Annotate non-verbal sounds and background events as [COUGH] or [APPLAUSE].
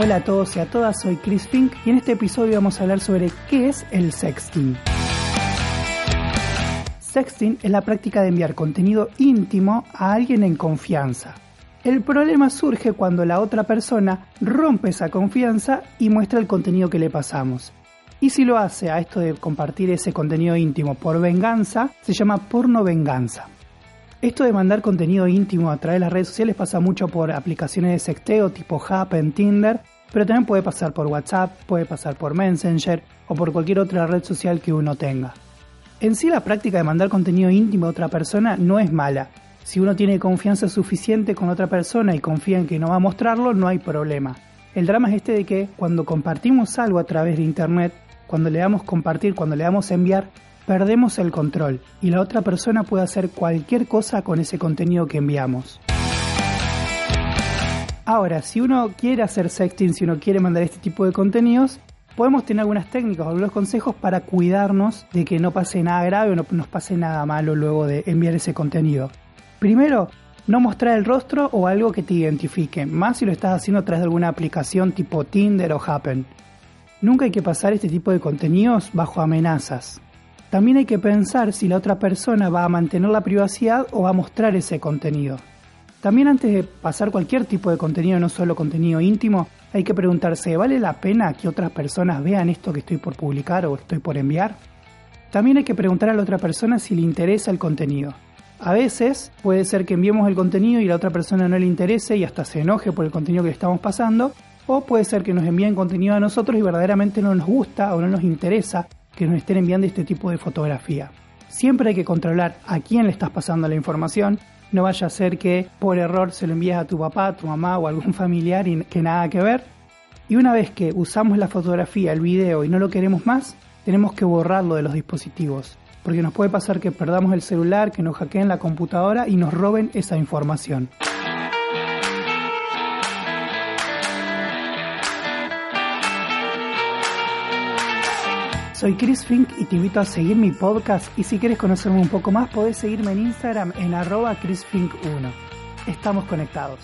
Hola a todos y a todas, soy Chris Fink y en este episodio vamos a hablar sobre qué es el sexting. Sexting es la práctica de enviar contenido íntimo a alguien en confianza. El problema surge cuando la otra persona rompe esa confianza y muestra el contenido que le pasamos. Y si lo hace a esto de compartir ese contenido íntimo por venganza, se llama porno venganza. Esto de mandar contenido íntimo a través de las redes sociales pasa mucho por aplicaciones de sexteo tipo Happen, Tinder, pero también puede pasar por WhatsApp, puede pasar por Messenger o por cualquier otra red social que uno tenga. En sí la práctica de mandar contenido íntimo a otra persona no es mala. Si uno tiene confianza suficiente con otra persona y confía en que no va a mostrarlo, no hay problema. El drama es este de que cuando compartimos algo a través de Internet, cuando le damos compartir, cuando le damos enviar, perdemos el control y la otra persona puede hacer cualquier cosa con ese contenido que enviamos. Ahora, si uno quiere hacer sexting, si uno quiere mandar este tipo de contenidos, podemos tener algunas técnicas o algunos consejos para cuidarnos de que no pase nada grave o no nos pase nada malo luego de enviar ese contenido. Primero, no mostrar el rostro o algo que te identifique, más si lo estás haciendo a través de alguna aplicación tipo Tinder o Happen. Nunca hay que pasar este tipo de contenidos bajo amenazas. También hay que pensar si la otra persona va a mantener la privacidad o va a mostrar ese contenido. También antes de pasar cualquier tipo de contenido, no solo contenido íntimo, hay que preguntarse, ¿vale la pena que otras personas vean esto que estoy por publicar o estoy por enviar? También hay que preguntar a la otra persona si le interesa el contenido. A veces puede ser que enviemos el contenido y la otra persona no le interese y hasta se enoje por el contenido que le estamos pasando, o puede ser que nos envíen contenido a nosotros y verdaderamente no nos gusta o no nos interesa que nos estén enviando este tipo de fotografía. Siempre hay que controlar a quién le estás pasando la información. No vaya a ser que por error se lo envíes a tu papá, tu mamá o algún [LAUGHS] familiar y que nada que ver. Y una vez que usamos la fotografía, el video y no lo queremos más, tenemos que borrarlo de los dispositivos. Porque nos puede pasar que perdamos el celular, que nos hackeen la computadora y nos roben esa información. Soy Chris Fink y te invito a seguir mi podcast y si quieres conocerme un poco más podés seguirme en Instagram en arroba chrisfink1. Estamos conectados.